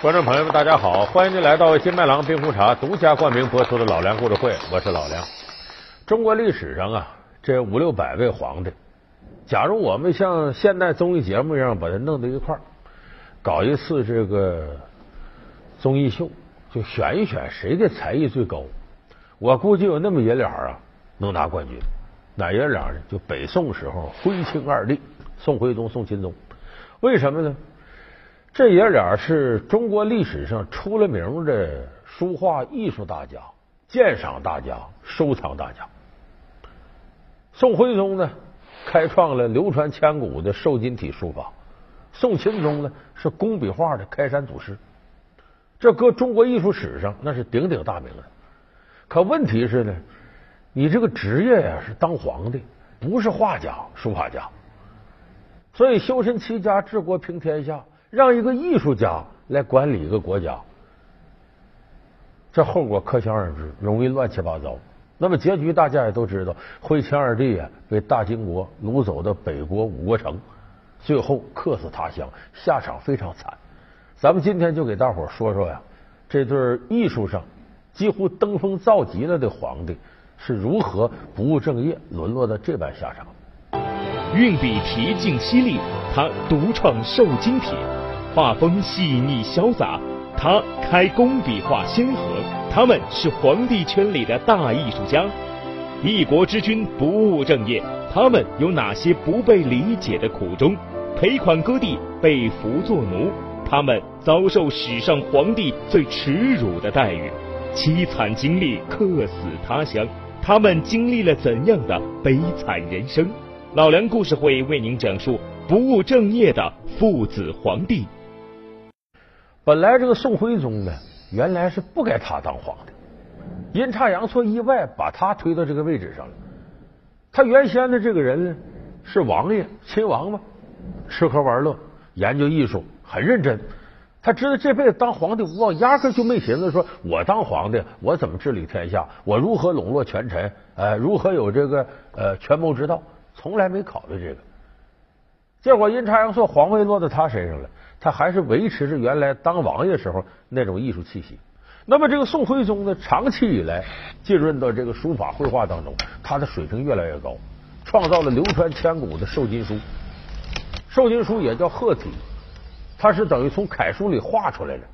观众朋友们，大家好，欢迎您来到金麦郎冰红茶独家冠名播出的老梁故事会，我是老梁。中国历史上啊，这五六百位皇帝，假如我们像现代综艺节目一样把它弄到一块儿，搞一次这个综艺秀，就选一选谁的才艺最高，我估计有那么爷俩啊能拿冠军。哪爷俩呢？就北宋时候徽钦二帝宋徽宗、宋钦宗。为什么呢？这爷俩是中国历史上出了名的书画艺术大家、鉴赏大家、收藏大家。宋徽宗呢，开创了流传千古的瘦金体书法；宋钦宗呢，是工笔画的开山祖师。这搁中国艺术史上那是鼎鼎大名的。可问题是呢，你这个职业呀是当皇帝，不是画家、书法家。所以修身齐家治国平天下。让一个艺术家来管理一个国家，这后果可想而知，容易乱七八糟。那么结局大家也都知道，徽钦二帝啊被大金国掳走到北国五国城，最后客死他乡，下场非常惨。咱们今天就给大伙说说呀，这对艺术上几乎登峰造极了的皇帝是如何不务正业，沦落到这般下场。运笔提劲犀利，他独创瘦金体。画风细腻潇洒，他开工笔画先河，他们是皇帝圈里的大艺术家。一国之君不务正业，他们有哪些不被理解的苦衷？赔款割地，被俘做奴，他们遭受史上皇帝最耻辱的待遇，凄惨经历，客死他乡，他们经历了怎样的悲惨人生？老梁故事会为您讲述不务正业的父子皇帝。本来这个宋徽宗呢，原来是不该他当皇帝，阴差阳错，意外把他推到这个位置上了。他原先的这个人呢，是王爷，亲王嘛，吃喝玩乐，研究艺术，很认真。他知道这辈子当皇帝无望，压根就没寻思说，我当皇帝，我怎么治理天下，我如何笼络权臣，呃，如何有这个呃权谋之道，从来没考虑这个。结果阴差阳错，皇位落到他身上了。他还是维持着原来当王爷时候那种艺术气息。那么这个宋徽宗呢，长期以来浸润到这个书法绘画当中，他的水平越来越高，创造了流传千古的瘦金书。瘦金书也叫鹤体，它是等于从楷书里画出来的，